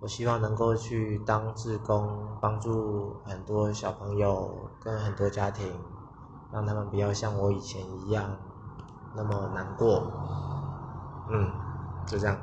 我希望能够去当志工帮助很多小朋友跟很多家庭让他们不要像我以前一样那么难过。嗯就这样。